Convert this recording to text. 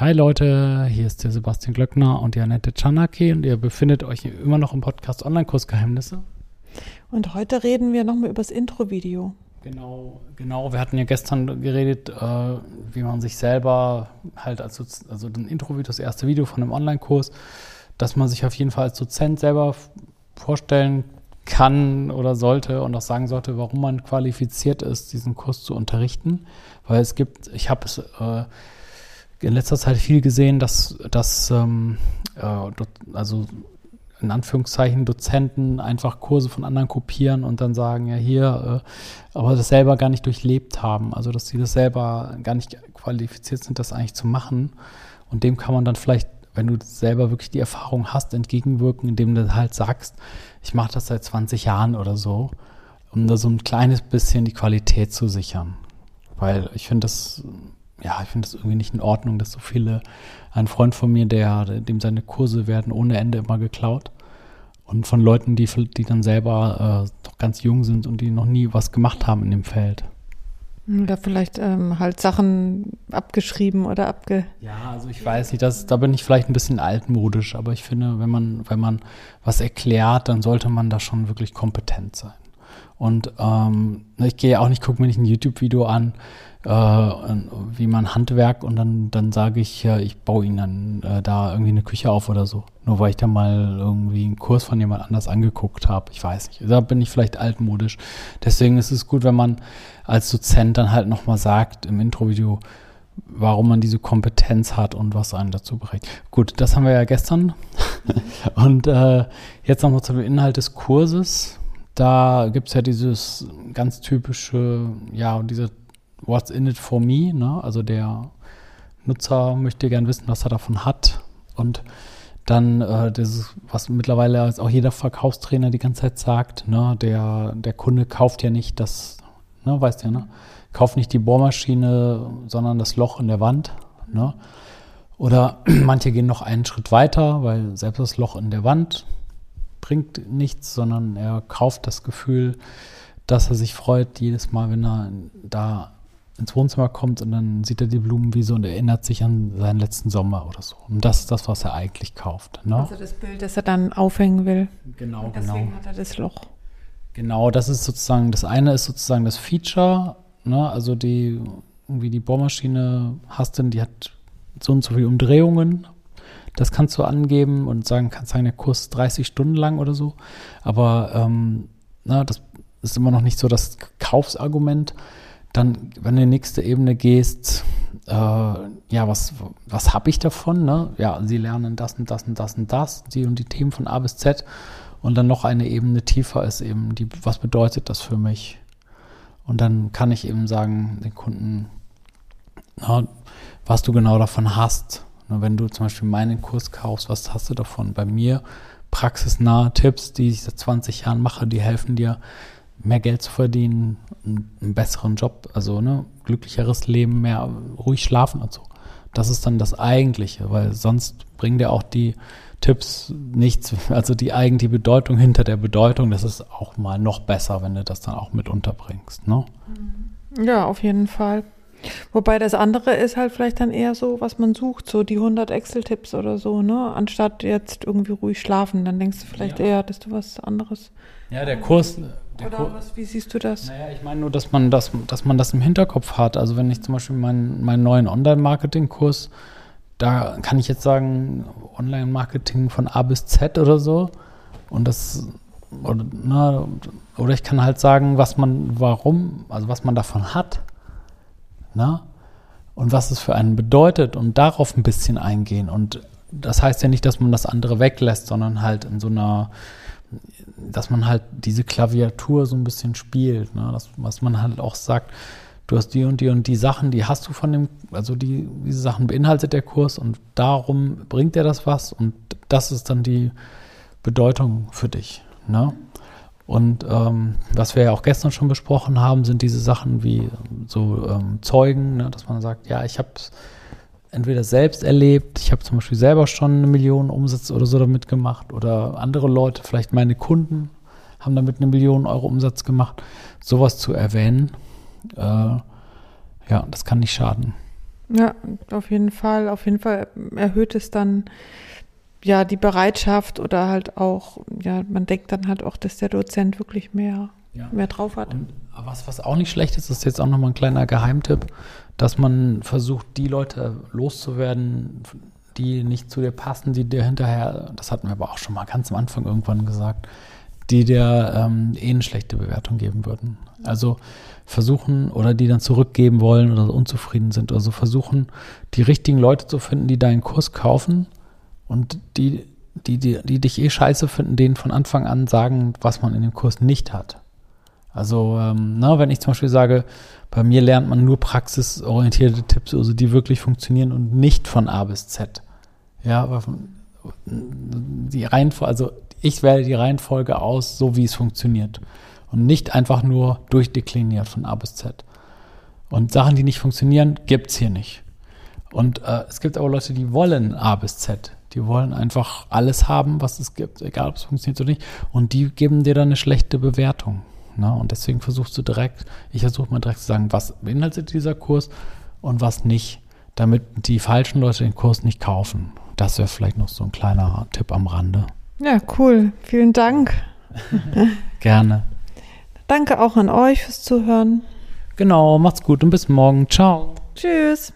Hi Leute, hier ist der Sebastian Glöckner und die Annette Czanaki und ihr befindet euch immer noch im Podcast Online-Kursgeheimnisse. Und heute reden wir nochmal über das Intro-Video. Genau, genau. Wir hatten ja gestern geredet, äh, wie man sich selber halt als, also ein Intro-Video, das erste Video von einem Online-Kurs, dass man sich auf jeden Fall als Dozent selber vorstellen kann oder sollte und auch sagen sollte, warum man qualifiziert ist, diesen Kurs zu unterrichten. Weil es gibt, ich habe es äh, in letzter Zeit viel gesehen, dass, dass ähm, äh, also in Anführungszeichen Dozenten einfach Kurse von anderen kopieren und dann sagen, ja hier, äh, aber das selber gar nicht durchlebt haben. Also dass sie das selber gar nicht qualifiziert sind, das eigentlich zu machen. Und dem kann man dann vielleicht, wenn du selber wirklich die Erfahrung hast, entgegenwirken, indem du halt sagst, ich mache das seit 20 Jahren oder so, um da so ein kleines bisschen die Qualität zu sichern. Weil ich finde das ja, ich finde das irgendwie nicht in Ordnung, dass so viele, ein Freund von mir, der, dem seine Kurse werden ohne Ende immer geklaut. Und von Leuten, die, die dann selber äh, doch ganz jung sind und die noch nie was gemacht haben in dem Feld. Oder vielleicht ähm, halt Sachen abgeschrieben oder abge. Ja, also ich weiß nicht, das, da bin ich vielleicht ein bisschen altmodisch, aber ich finde, wenn man, wenn man was erklärt, dann sollte man da schon wirklich kompetent sein. Und ähm, ich gehe auch nicht, gucke mir nicht ein YouTube-Video an, äh, wie man Handwerk und dann, dann sage ich, ja, ich baue ihnen dann äh, da irgendwie eine Küche auf oder so. Nur weil ich da mal irgendwie einen Kurs von jemand anders angeguckt habe. Ich weiß nicht. Da bin ich vielleicht altmodisch. Deswegen ist es gut, wenn man als Dozent dann halt nochmal sagt im Intro-Video, warum man diese Kompetenz hat und was einen dazu berechtigt. Gut, das haben wir ja gestern. und äh, jetzt nochmal zu dem Inhalt des Kurses. Da gibt es ja dieses ganz typische, ja, diese What's in it for me? Ne? Also der Nutzer möchte gern wissen, was er davon hat. Und dann äh, das, was mittlerweile auch jeder Verkaufstrainer die ganze Zeit sagt, ne, der, der Kunde kauft ja nicht das, ne, weißt du ja, ne? Kauft nicht die Bohrmaschine, sondern das Loch in der Wand. Ne? Oder manche gehen noch einen Schritt weiter, weil selbst das Loch in der Wand bringt nichts, sondern er kauft das Gefühl, dass er sich freut jedes Mal, wenn er da ins Wohnzimmer kommt und dann sieht er die Blumenwiese und erinnert sich an seinen letzten Sommer oder so. Und das ist das, was er eigentlich kauft. Ne? Also das Bild, das er dann aufhängen will. Genau, und deswegen genau. hat er das Loch. Genau, das ist sozusagen, das eine ist sozusagen das Feature, ne? also die, irgendwie die Bohrmaschine hast du, die hat so und so viele Umdrehungen. Das kannst du angeben und sagen, kannst sagen, der Kurs ist 30 Stunden lang oder so. Aber ähm, na, das ist immer noch nicht so das Kaufsargument dann, wenn du in die nächste Ebene gehst, äh, ja, was, was habe ich davon? Ne? Ja, sie lernen das und das und das und das, die und die Themen von A bis Z. Und dann noch eine Ebene tiefer ist eben die, was bedeutet das für mich? Und dann kann ich eben sagen, den Kunden, na, was du genau davon hast. Na, wenn du zum Beispiel meinen Kurs kaufst, was hast du davon? Bei mir praxisnahe Tipps, die ich seit 20 Jahren mache, die helfen dir, mehr Geld zu verdienen, einen besseren Job, also ne, glücklicheres Leben, mehr ruhig schlafen und so. Das ist dann das Eigentliche, weil sonst bringen dir auch die Tipps nichts, also die eigentliche Bedeutung hinter der Bedeutung, das ist auch mal noch besser, wenn du das dann auch mit unterbringst. Ne? Ja, auf jeden Fall. Wobei das andere ist halt vielleicht dann eher so, was man sucht, so die 100 Excel-Tipps oder so, ne? Anstatt jetzt irgendwie ruhig schlafen, dann denkst du vielleicht ja. eher, dass du was anderes. Ja, der Kurs, oder was, wie siehst du das? Naja, ich meine nur, dass man das, dass man das im Hinterkopf hat. Also wenn ich zum Beispiel meinen, meinen neuen Online-Marketing-Kurs, da kann ich jetzt sagen, Online-Marketing von A bis Z oder so. Und das, oder, na, oder ich kann halt sagen, was man, warum, also was man davon hat. Na? Und was es für einen bedeutet und darauf ein bisschen eingehen. Und das heißt ja nicht, dass man das andere weglässt, sondern halt in so einer dass man halt diese Klaviatur so ein bisschen spielt, ne? Das, was man halt auch sagt, du hast die und die und die Sachen, die hast du von dem, also die, diese Sachen beinhaltet der Kurs und darum bringt er das was und das ist dann die Bedeutung für dich. Ne? Und ähm, was wir ja auch gestern schon besprochen haben, sind diese Sachen wie so ähm, Zeugen, ne? dass man sagt, ja, ich habe entweder selbst erlebt, ich habe zum Beispiel selber schon eine Million Umsatz oder so damit gemacht oder andere Leute, vielleicht meine Kunden, haben damit eine Million Euro Umsatz gemacht. Sowas zu erwähnen, äh, ja, das kann nicht schaden. Ja, auf jeden Fall. Auf jeden Fall erhöht es dann ja die Bereitschaft oder halt auch, ja, man denkt dann halt auch, dass der Dozent wirklich mehr, ja. mehr drauf hat. Und was, was auch nicht schlecht ist, ist jetzt auch nochmal ein kleiner Geheimtipp, dass man versucht, die Leute loszuwerden, die nicht zu dir passen, die dir hinterher, das hatten wir aber auch schon mal ganz am Anfang irgendwann gesagt, die dir ähm, eh eine schlechte Bewertung geben würden. Also versuchen oder die dann zurückgeben wollen oder unzufrieden sind. Also versuchen, die richtigen Leute zu finden, die deinen Kurs kaufen und die, die, die, die dich eh scheiße finden, denen von Anfang an sagen, was man in dem Kurs nicht hat. Also, ähm, na, wenn ich zum Beispiel sage, bei mir lernt man nur praxisorientierte Tipps, also die wirklich funktionieren und nicht von A bis Z. Ja, aber von, die Reihenfolge, also ich wähle die Reihenfolge aus, so wie es funktioniert. Und nicht einfach nur durchdekliniert von A bis Z. Und Sachen, die nicht funktionieren, gibt es hier nicht. Und äh, es gibt aber Leute, die wollen A bis Z. Die wollen einfach alles haben, was es gibt, egal ob es funktioniert oder nicht. Und die geben dir dann eine schlechte Bewertung. Ne? Und deswegen versuchst du direkt, ich versuche mal direkt zu sagen, was beinhaltet dieser Kurs und was nicht, damit die falschen Leute den Kurs nicht kaufen. Das wäre vielleicht noch so ein kleiner Tipp am Rande. Ja, cool. Vielen Dank. Gerne. Danke auch an euch fürs Zuhören. Genau, macht's gut und bis morgen. Ciao. Tschüss.